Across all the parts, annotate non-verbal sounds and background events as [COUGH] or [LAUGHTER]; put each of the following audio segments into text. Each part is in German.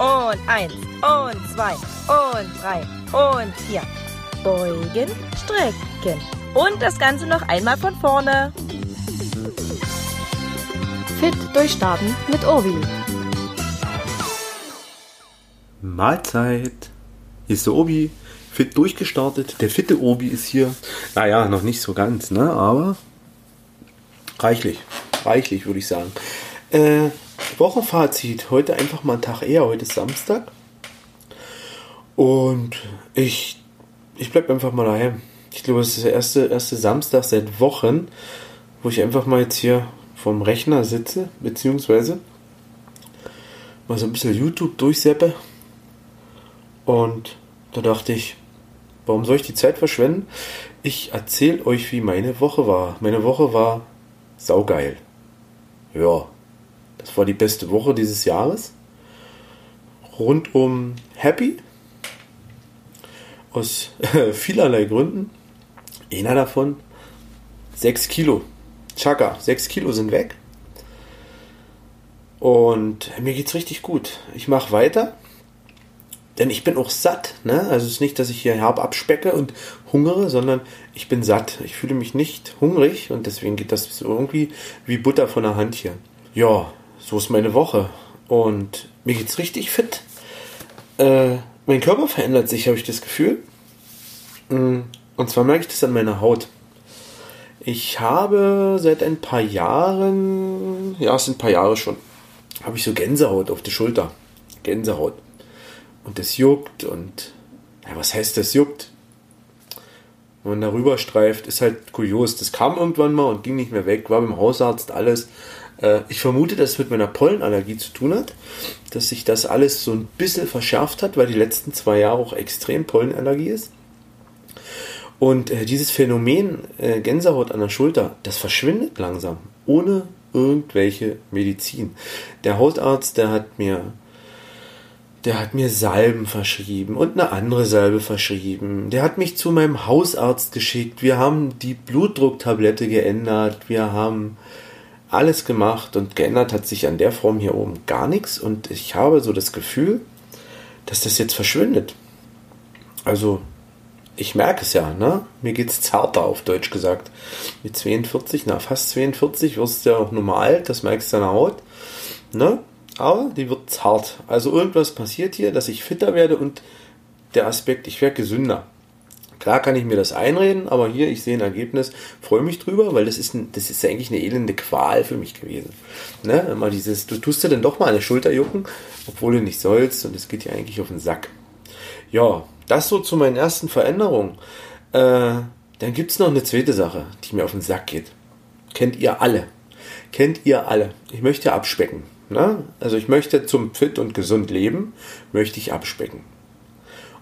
Und eins. Und zwei. Und drei. Und vier. Beugen, strecken. Und das Ganze noch einmal von vorne. Fit durchstarten mit Obi. Mahlzeit. Hier ist der Obi. Fit durchgestartet. Der fitte Obi ist hier. Naja, noch nicht so ganz, ne? Aber reichlich. Reichlich, würde ich sagen. Äh, Wochenfazit. Heute einfach mal einen Tag eher. Heute ist Samstag. Und ich, ich bleibe einfach mal daheim. Ich glaube, es ist der erste, erste Samstag seit Wochen, wo ich einfach mal jetzt hier vom Rechner sitze, beziehungsweise mal so ein bisschen YouTube durchseppe. Und da dachte ich, warum soll ich die Zeit verschwenden? Ich erzähle euch, wie meine Woche war. Meine Woche war saugeil. Ja, das war die beste Woche dieses Jahres. Rundum happy. Aus [LAUGHS] vielerlei Gründen. Einer davon 6 Kilo. Chaka, 6 Kilo sind weg. Und mir geht's richtig gut. Ich mache weiter. Denn ich bin auch satt. Ne? Also es ist nicht, dass ich hier herb abspecke und hungere, sondern ich bin satt. Ich fühle mich nicht hungrig und deswegen geht das irgendwie wie Butter von der Hand hier. Ja, so ist meine Woche. Und mir geht's richtig fit. Äh, mein Körper verändert sich, habe ich das Gefühl. Mm, und zwar merke ich das an meiner Haut. Ich habe seit ein paar Jahren, ja, es sind ein paar Jahre schon, habe ich so Gänsehaut auf der Schulter. Gänsehaut. Und das juckt und, ja, was heißt das juckt? Wenn man darüber streift, ist halt kurios. Das kam irgendwann mal und ging nicht mehr weg, war beim Hausarzt alles. Äh, ich vermute, dass es mit meiner Pollenallergie zu tun hat, dass sich das alles so ein bisschen verschärft hat, weil die letzten zwei Jahre auch extrem Pollenallergie ist. Und äh, dieses Phänomen äh, Gänsehaut an der Schulter, das verschwindet langsam, ohne irgendwelche Medizin. Der Hautarzt, der hat mir der hat mir Salben verschrieben und eine andere Salbe verschrieben. Der hat mich zu meinem Hausarzt geschickt. Wir haben die Blutdrucktablette geändert. Wir haben alles gemacht und geändert hat sich an der Form hier oben gar nichts. Und ich habe so das Gefühl, dass das jetzt verschwindet. Also ich merke es ja, ne? Mir es zarter auf Deutsch gesagt. Mit 42, na fast 42 wirst du ja auch normal alt, das merkst du an der Haut. Ne? Aber die wird zart. Also irgendwas passiert hier, dass ich fitter werde und der Aspekt, ich werde gesünder. Klar kann ich mir das einreden, aber hier, ich sehe ein Ergebnis, freue mich drüber, weil das ist, ein, das ist eigentlich eine elende Qual für mich gewesen. Ne? Immer dieses, du tust dir dann doch mal eine Schulter jucken, obwohl du nicht sollst und es geht dir eigentlich auf den Sack. Ja, das so zu meinen ersten Veränderungen. Äh, dann gibt es noch eine zweite Sache, die mir auf den Sack geht. Kennt ihr alle. Kennt ihr alle. Ich möchte abspecken. Ne? Also ich möchte zum fit und gesund leben, möchte ich abspecken.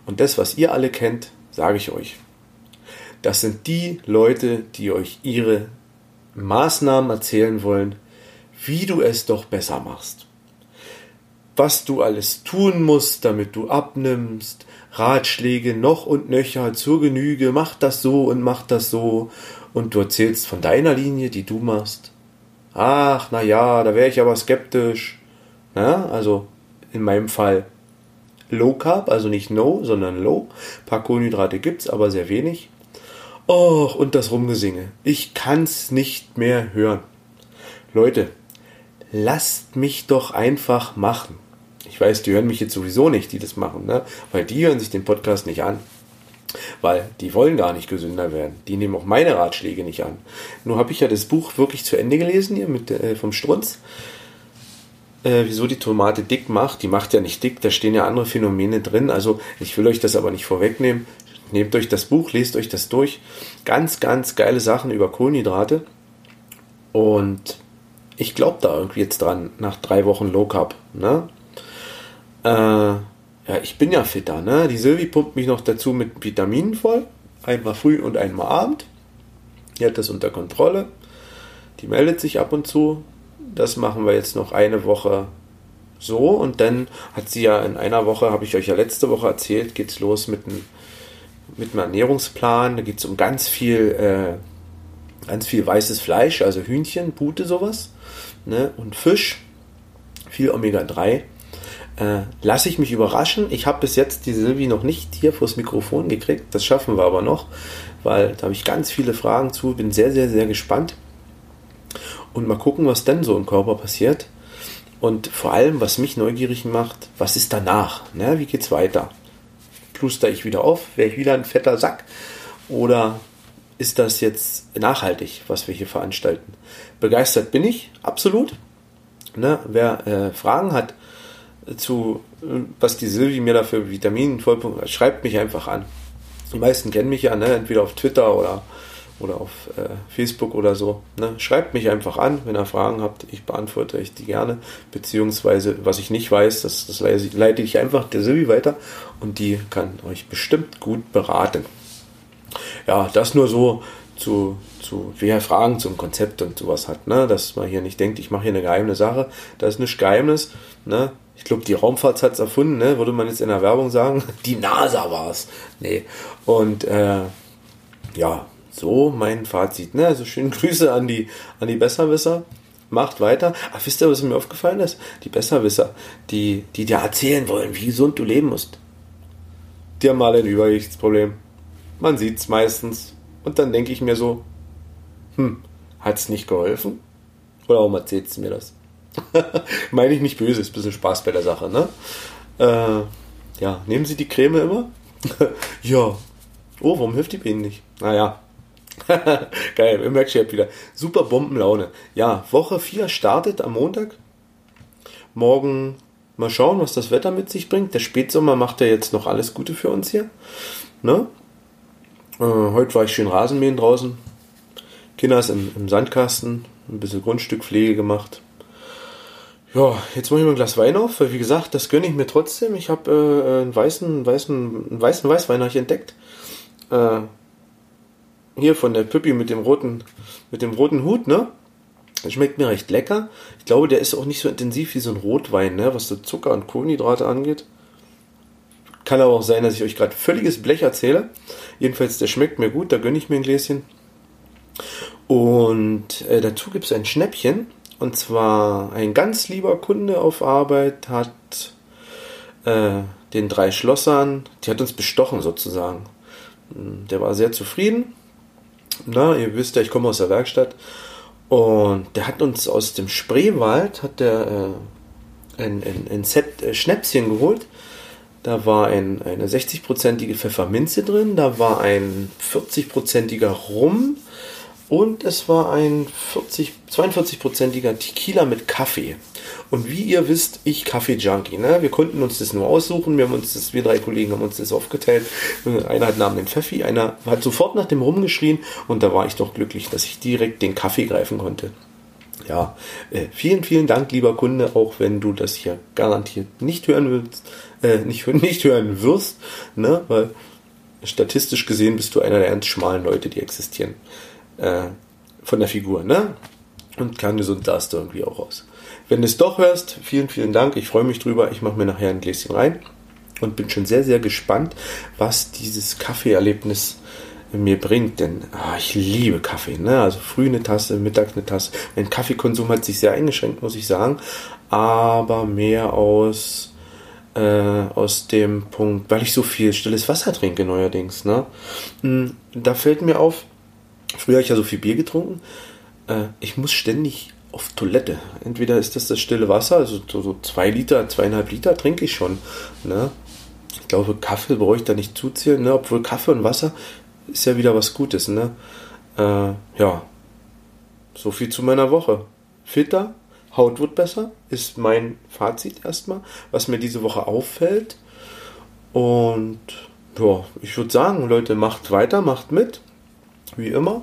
Und das, was ihr alle kennt, sage ich euch. Das sind die Leute, die euch ihre Maßnahmen erzählen wollen, wie du es doch besser machst. Was du alles tun musst, damit du abnimmst, Ratschläge noch und nöcher zur Genüge, mach das so und mach das so, und du erzählst von deiner Linie, die du machst. Ach, na ja, da wäre ich aber skeptisch. Ja, also in meinem Fall Low Carb, also nicht No, sondern Low. Ein paar Kohlenhydrate gibt's, aber sehr wenig. Och, und das Rumgesinge. Ich kann's nicht mehr hören. Leute, lasst mich doch einfach machen. Ich weiß, die hören mich jetzt sowieso nicht, die das machen, ne? weil die hören sich den Podcast nicht an. Weil die wollen gar nicht gesünder werden. Die nehmen auch meine Ratschläge nicht an. Nur habe ich ja das Buch wirklich zu Ende gelesen hier mit, äh, vom Strunz. Äh, wieso die Tomate dick macht. Die macht ja nicht dick, da stehen ja andere Phänomene drin. Also ich will euch das aber nicht vorwegnehmen. Nehmt euch das Buch, lest euch das durch. Ganz, ganz geile Sachen über Kohlenhydrate. Und ich glaube da irgendwie jetzt dran, nach drei Wochen Low Carb. Ne? Äh, ja, ich bin ja fitter, ne? Die Silvi pumpt mich noch dazu mit Vitaminen voll. Einmal früh und einmal abend. Die hat das unter Kontrolle. Die meldet sich ab und zu. Das machen wir jetzt noch eine Woche so. Und dann hat sie ja in einer Woche, habe ich euch ja letzte Woche erzählt, geht es los mit einem, mit Ernährungsplan. Da geht es um ganz viel, äh, ganz viel weißes Fleisch, also Hühnchen, Pute, sowas. Ne? Und Fisch. Viel Omega-3 äh, lasse ich mich überraschen. Ich habe bis jetzt die Silvi noch nicht hier vors Mikrofon gekriegt. Das schaffen wir aber noch, weil da habe ich ganz viele Fragen zu. Bin sehr, sehr, sehr gespannt. Und mal gucken, was denn so im Körper passiert. Und vor allem, was mich neugierig macht, was ist danach? Ne? Wie geht's weiter? Pluster ich wieder auf? Wäre ich wieder ein fetter Sack? Oder ist das jetzt nachhaltig, was wir hier veranstalten? Begeistert bin ich, absolut. Ne? Wer äh, Fragen hat, zu, was die Silvi mir dafür Vitaminen Vollpunkt, schreibt mich einfach an. Die meisten kennen mich ja, ne? entweder auf Twitter oder, oder auf äh, Facebook oder so. Ne? Schreibt mich einfach an, wenn ihr Fragen habt. Ich beantworte euch die gerne. Beziehungsweise, was ich nicht weiß, das, das leite ich einfach der Silvi weiter und die kann euch bestimmt gut beraten. Ja, das nur so zu, zu wer Fragen zum Konzept und sowas hat, ne? dass man hier nicht denkt, ich mache hier eine geheime Sache. Das ist nicht Geheimnis. Ne? Ich glaube, die Raumfahrt hat es erfunden, ne? würde man jetzt in der Werbung sagen. [LAUGHS] Die NASA war es. Nee. Und äh, ja, so mein Fazit. Ne? Also schöne [LAUGHS] Grüße an die, an die Besserwisser. Macht weiter. Ach, wisst ihr, was mir aufgefallen ist? Die Besserwisser, die, die dir erzählen wollen, wie gesund du leben musst. Die haben alle ein Übergewichtsproblem. Man sieht es meistens. Und dann denke ich mir so, hm, hat es nicht geholfen? Oder warum erzählt es mir das? [LAUGHS] Meine ich nicht böse, ist ein bisschen Spaß bei der Sache, ne? Äh, ja, nehmen Sie die Creme immer? [LAUGHS] ja. Oh, warum hilft die Ihnen nicht? Naja. [LAUGHS] Geil, merkt schon wieder. Super Bombenlaune. Ja, Woche 4 startet am Montag. Morgen mal schauen, was das Wetter mit sich bringt. Der Spätsommer macht ja jetzt noch alles Gute für uns hier. Ne? Äh, heute war ich schön Rasenmähen draußen. Kinders im, im Sandkasten. Ein bisschen Grundstückpflege gemacht. Ja, jetzt mache ich mir ein Glas Wein auf, weil wie gesagt, das gönne ich mir trotzdem. Ich habe äh, einen weißen, weißen, einen weißen Weißwein entdeckt. Äh, hier von der Püppi mit dem roten, mit dem roten Hut, ne? Schmeckt mir recht lecker. Ich glaube, der ist auch nicht so intensiv wie so ein Rotwein, ne? Was so Zucker und Kohlenhydrate angeht. Kann aber auch sein, dass ich euch gerade völliges Blech erzähle. Jedenfalls, der schmeckt mir gut, da gönne ich mir ein Gläschen. Und äh, dazu gibt es ein Schnäppchen. Und zwar ein ganz lieber Kunde auf Arbeit hat äh, den drei Schlossern, die hat uns bestochen sozusagen. Der war sehr zufrieden. Na, ihr wisst ja, ich komme aus der Werkstatt. Und der hat uns aus dem Spreewald hat der, äh, ein, ein, ein Set äh, Schnäpschen geholt. Da war ein, eine 60-prozentige Pfefferminze drin, da war ein 40-prozentiger Rum, und es war ein 40, 42-prozentiger Tequila mit Kaffee. Und wie ihr wisst, ich Kaffee-Junkie. Ne? Wir konnten uns das nur aussuchen. Wir haben uns das, wir drei Kollegen haben uns das aufgeteilt. Einer hat Namen den Pfeffi, einer hat sofort nach dem rumgeschrien und da war ich doch glücklich, dass ich direkt den Kaffee greifen konnte. Ja, äh, vielen, vielen Dank, lieber Kunde, auch wenn du das hier garantiert nicht hören willst, äh, nicht, [LAUGHS] nicht hören wirst, ne? weil statistisch gesehen bist du einer der ganz schmalen Leute, die existieren äh, von der Figur, ne? Und kerngesund sahst du irgendwie auch aus. Wenn du es doch hörst, vielen, vielen Dank. Ich freue mich drüber. Ich mache mir nachher ein Gläschen rein und bin schon sehr, sehr gespannt, was dieses Kaffeeerlebnis mir bringt, denn ah, ich liebe Kaffee, ne? Also früh eine Tasse, Mittag eine Tasse. Mein Kaffeekonsum hat sich sehr eingeschränkt, muss ich sagen, aber mehr aus äh, aus dem Punkt, weil ich so viel stilles Wasser trinke neuerdings, ne? Hm, da fällt mir auf, Früher habe ich ja so viel Bier getrunken. Äh, ich muss ständig auf Toilette. Entweder ist das das stille Wasser, also so, zwei Liter, zweieinhalb Liter trinke ich schon. Ne? Ich glaube, Kaffee brauche ich da nicht zuzählen, ne? obwohl Kaffee und Wasser ist ja wieder was Gutes. Ne? Äh, ja, so viel zu meiner Woche. Fitter, Haut wird besser, ist mein Fazit erstmal, was mir diese Woche auffällt. Und ja, ich würde sagen, Leute, macht weiter, macht mit wie immer.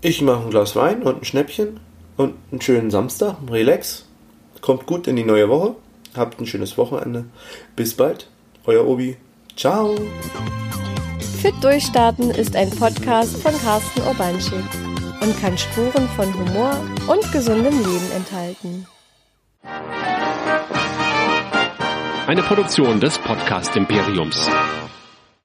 Ich mache ein Glas Wein und ein Schnäppchen und einen schönen Samstag, relax. Kommt gut in die neue Woche. Habt ein schönes Wochenende. Bis bald. Euer Obi. Ciao. Fit Durchstarten ist ein Podcast von Carsten Urbanschik und kann Spuren von Humor und gesundem Leben enthalten. Eine Produktion des Podcast Imperiums.